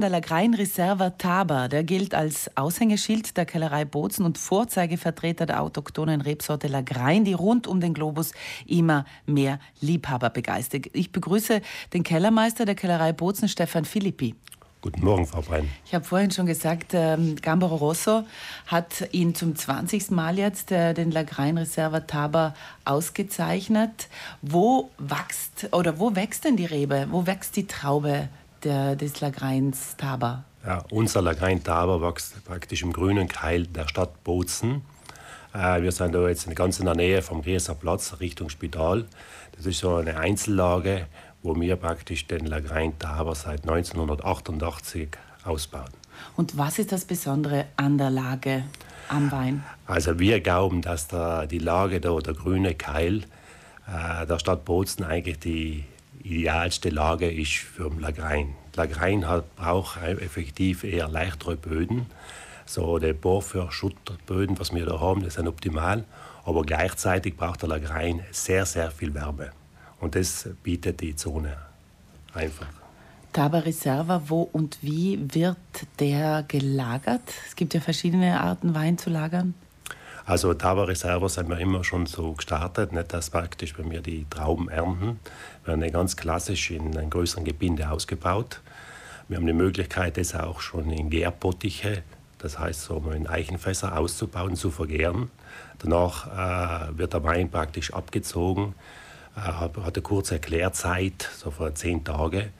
Der Lagrein Reserva Taber, der gilt als Aushängeschild der Kellerei Bozen und Vorzeigevertreter der autochthonen Rebsorte Lagrein, die rund um den Globus immer mehr Liebhaber begeistert. Ich begrüße den Kellermeister der Kellerei Bozen, Stefan Philippi. Guten Morgen, Frau Brein. Ich habe vorhin schon gesagt, ähm, Gambaro Rosso hat ihn zum 20. Mal jetzt äh, den Lagrein Reserva Taber ausgezeichnet. Wo wächst oder wo wächst denn die Rebe? Wo wächst die Traube der, des Lagreins Taber? Ja, unser Lagrein Taber wächst praktisch im grünen Keil der Stadt Bozen. Äh, wir sind da jetzt ganz in der Nähe vom Rieser Platz Richtung Spital. Das ist so eine Einzellage, wo wir praktisch den Lagrein Taber seit 1988 ausbauen. Und was ist das Besondere an der Lage am Wein? Also wir glauben, dass der, die Lage da, der grüne Keil äh, der Stadt Bozen eigentlich die idealste Lage ist für Lagrein. Lagrein hat, braucht effektiv eher leichtere Böden. So der Bohr Schutterböden, was wir da haben, das sind optimal. Aber gleichzeitig braucht der Lagrein sehr, sehr viel Wärme. Und das bietet die Zone einfach. Taba Reserva, wo und wie wird der gelagert? Es gibt ja verschiedene Arten, Wein zu lagern. Also Taba Reserva sind wir immer schon so gestartet, nicht dass praktisch, wenn wir die Trauben ernten, werden ganz klassisch in einem größeren Gebinde ausgebaut. Wir haben die Möglichkeit, das auch schon in Gärbottiche, das heißt so in Eichenfässer auszubauen, zu vergären. Danach äh, wird der Wein praktisch abgezogen, äh, hat eine kurze Erklärzeit, so vor zehn Tagen,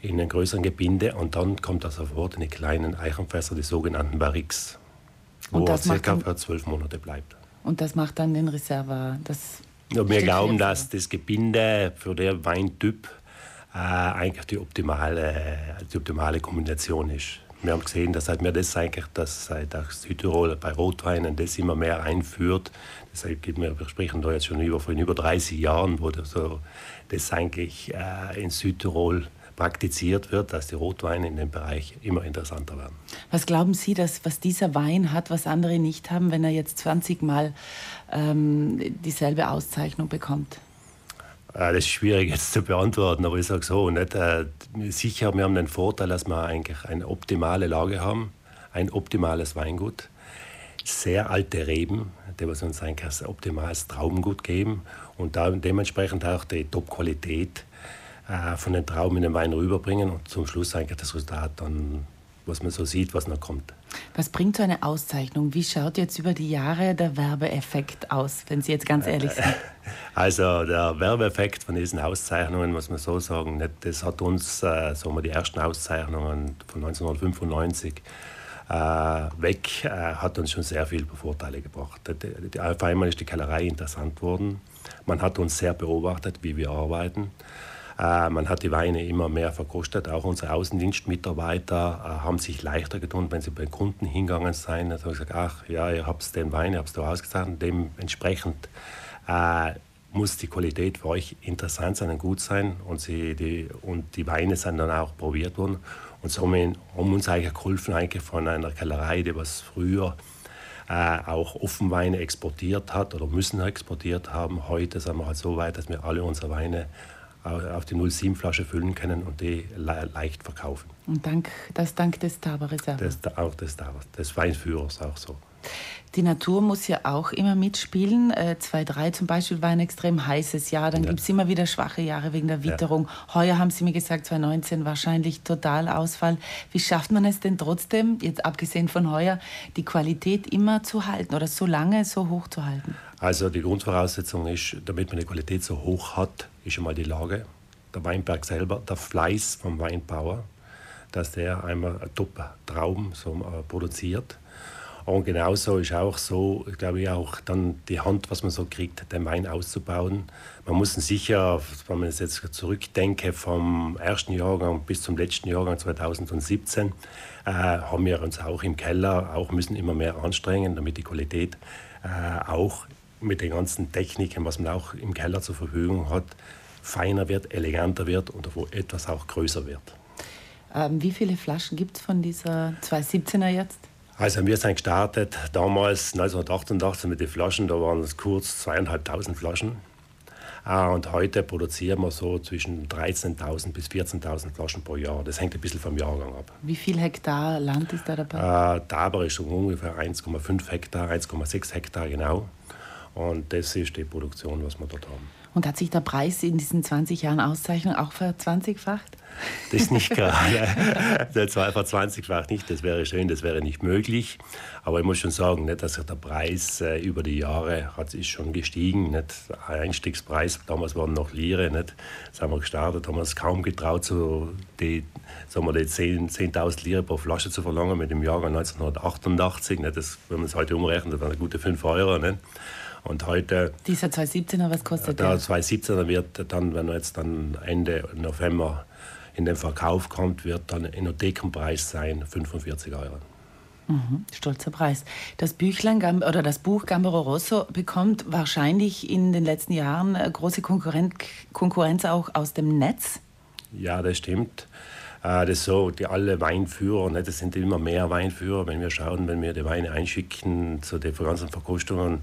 in einem größeren Gebinde und dann kommt er sofort in die kleinen Eichenfässer, die sogenannten Barriques wo er circa zwölf Monate bleibt. Und das macht dann den Reserva, das ja, wir glauben, dass das Gebinde für den Weintyp äh, eigentlich die optimale, die optimale Kombination ist. Wir haben gesehen, dass halt wir das eigentlich, dass seit Südtirol bei Rotweinen das immer mehr einführt. Deshalb geht mir, wir sprechen da jetzt schon über, von über 30 Jahren, wo das, so, das eigentlich äh, in Südtirol praktiziert wird, dass die Rotweine in dem Bereich immer interessanter werden. Was glauben Sie, dass, was dieser Wein hat, was andere nicht haben, wenn er jetzt 20 Mal ähm, dieselbe Auszeichnung bekommt? Äh, das ist schwierig jetzt zu beantworten, aber ich sage so, nicht, äh, sicher, wir haben den Vorteil, dass wir eigentlich eine optimale Lage haben, ein optimales Weingut, sehr alte Reben, die was uns eigentlich ein optimales Traubengut geben und da dementsprechend auch die Top-Qualität äh, von den Trauben in den Wein rüberbringen und zum Schluss eigentlich das Resultat dann, was man so sieht, was noch kommt. Was bringt so eine Auszeichnung? Wie schaut jetzt über die Jahre der Werbeeffekt aus, wenn Sie jetzt ganz ehrlich sind? Also der Werbeeffekt von diesen Auszeichnungen, muss man so sagen, das hat uns, äh, sagen wir, die ersten Auszeichnungen von 1995 äh, weg, äh, hat uns schon sehr viele Vorteile gebracht. Auf einmal ist die Kellerei interessant worden. Man hat uns sehr beobachtet, wie wir arbeiten. Äh, man hat die Weine immer mehr verkostet. Auch unsere Außendienstmitarbeiter äh, haben sich leichter getan, wenn sie bei Kunden hingegangen sind. Also gesagt, ach ja, ihr habt den Wein, ihr habt es da ausgezeichnet. Dementsprechend äh, muss die Qualität für euch interessant sein und gut sein. Und, sie, die, und die Weine sind dann auch probiert worden. Und so haben uns eigentlich geholfen, eigentlich von einer Kellerei, die was früher auch Offenweine exportiert hat oder müssen exportiert haben. Heute sind wir halt so weit, dass wir alle unsere Weine auf die 07-Flasche füllen können und die le leicht verkaufen. Und dank, das dank des Taber-Reserves? auch des Taber, des Weinführers auch so. Die Natur muss ja auch immer mitspielen. Äh, 2-3 zum Beispiel war ein extrem heißes Jahr. Dann ja. gibt es immer wieder schwache Jahre wegen der Witterung. Ja. Heuer haben Sie mir gesagt, 2019 wahrscheinlich Totalausfall. Wie schafft man es denn trotzdem, jetzt abgesehen von heuer, die Qualität immer zu halten oder so lange so hoch zu halten? Also die Grundvoraussetzung ist, damit man die Qualität so hoch hat, ist einmal die Lage, der Weinberg selber, der Fleiß vom Weinbauer, dass der einmal Top-Trauben so, äh, produziert und genauso ist auch so, glaube ich, auch dann die Hand, was man so kriegt, den Wein auszubauen. Man muss sicher, wenn man jetzt zurückdenke, vom ersten Jahrgang bis zum letzten Jahrgang 2017, äh, haben wir uns auch im Keller auch müssen immer mehr anstrengen, damit die Qualität äh, auch mit den ganzen Techniken, was man auch im Keller zur Verfügung hat, feiner wird, eleganter wird und wo etwas auch größer wird. Ähm, wie viele Flaschen gibt es von dieser 217er jetzt? Also wir sind gestartet damals 1988 mit den Flaschen, da waren es kurz zweieinhalbtausend Flaschen. Äh, und heute produzieren wir so zwischen 13.000 bis 14.000 Flaschen pro Jahr. Das hängt ein bisschen vom Jahrgang ab. Wie viel Hektar Land ist da dabei? Äh, Taber ist ungefähr 1,5 Hektar, 1,6 Hektar genau. Und das ist die Produktion, was wir dort haben. Und hat sich der Preis in diesen 20 Jahren Auszeichnung auch verzwanzigfacht? Das ist nicht gerade. der verzwanzigfacht nicht, das wäre schön, das wäre nicht möglich. Aber ich muss schon sagen, nicht, dass der Preis äh, über die Jahre hat, ist schon gestiegen. Nicht? Einstiegspreis, damals waren noch Lire, nicht? das haben wir gestartet, haben wir es kaum getraut, so die, sagen wir, die 10.000 10 Lire pro Flasche zu verlangen mit dem Jahrgang 1988. Nicht? Das, wenn man es heute umrechnet, das waren gute 5 Euro. Nicht? Und heute. Dieser 2017er, was kostet der? Der 2017er wird dann, wenn er jetzt dann Ende November in den Verkauf kommt, wird dann Enothekenpreis sein 45 Euro. Mhm, stolzer Preis. Das Büchlein oder das Buch Gambero Rosso bekommt wahrscheinlich in den letzten Jahren äh, große Konkurrenz auch aus dem Netz. Ja, das stimmt. Äh, das ist so, die alle Weinführer, ne, das sind immer mehr Weinführer, wenn wir schauen, wenn wir die Weine einschicken zu den ganzen Verkostungen,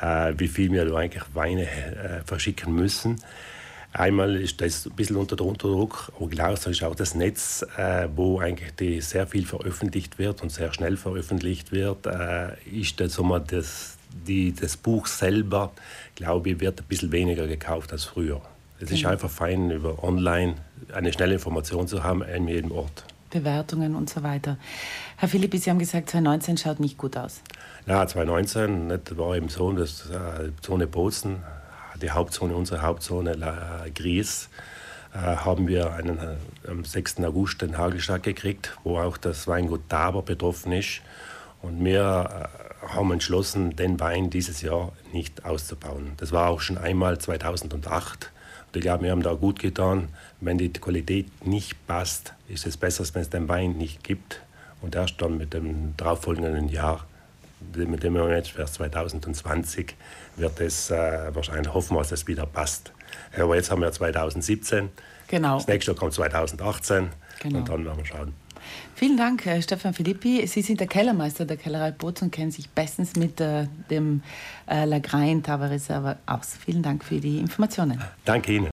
äh, wie viel wir eigentlich Weine äh, verschicken müssen. Einmal ist das ein bisschen unter Druck, aber gleichzeitig auch das Netz, äh, wo eigentlich die sehr viel veröffentlicht wird und sehr schnell veröffentlicht wird, ist das, das, die, das Buch selber, glaube ich, wird ein bisschen weniger gekauft als früher. Es ist genau. einfach fein, über online eine schnelle Information zu haben an jedem Ort. Bewertungen und so weiter. Herr Philippi, Sie haben gesagt, 2019 schaut nicht gut aus. Ja, 2019 das war eben so, dass äh, Zone Bozen, die Hauptzone, unsere Hauptzone äh, Gries, äh, haben wir einen, äh, am 6. August den Hagelschlag gekriegt, wo auch das Weingut Taber betroffen ist. Und wir haben entschlossen, den Wein dieses Jahr nicht auszubauen. Das war auch schon einmal 2008 ich glaube, wir haben da gut getan. Wenn die Qualität nicht passt, ist es besser, wenn es den Wein nicht gibt. Und erst dann mit dem darauffolgenden Jahr, mit dem wir jetzt für 2020, wird es äh, wahrscheinlich hoffen, dass es wieder passt. Aber jetzt haben wir 2017. Genau. Das nächste Jahr kommt 2018. Genau. Und dann werden wir schauen. Vielen Dank, Stefan Filippi. Sie sind der Kellermeister der Kellerei Boz und kennen sich bestens mit äh, dem äh, Lagrein Tava Reserve aus. Vielen Dank für die Informationen. Danke Ihnen.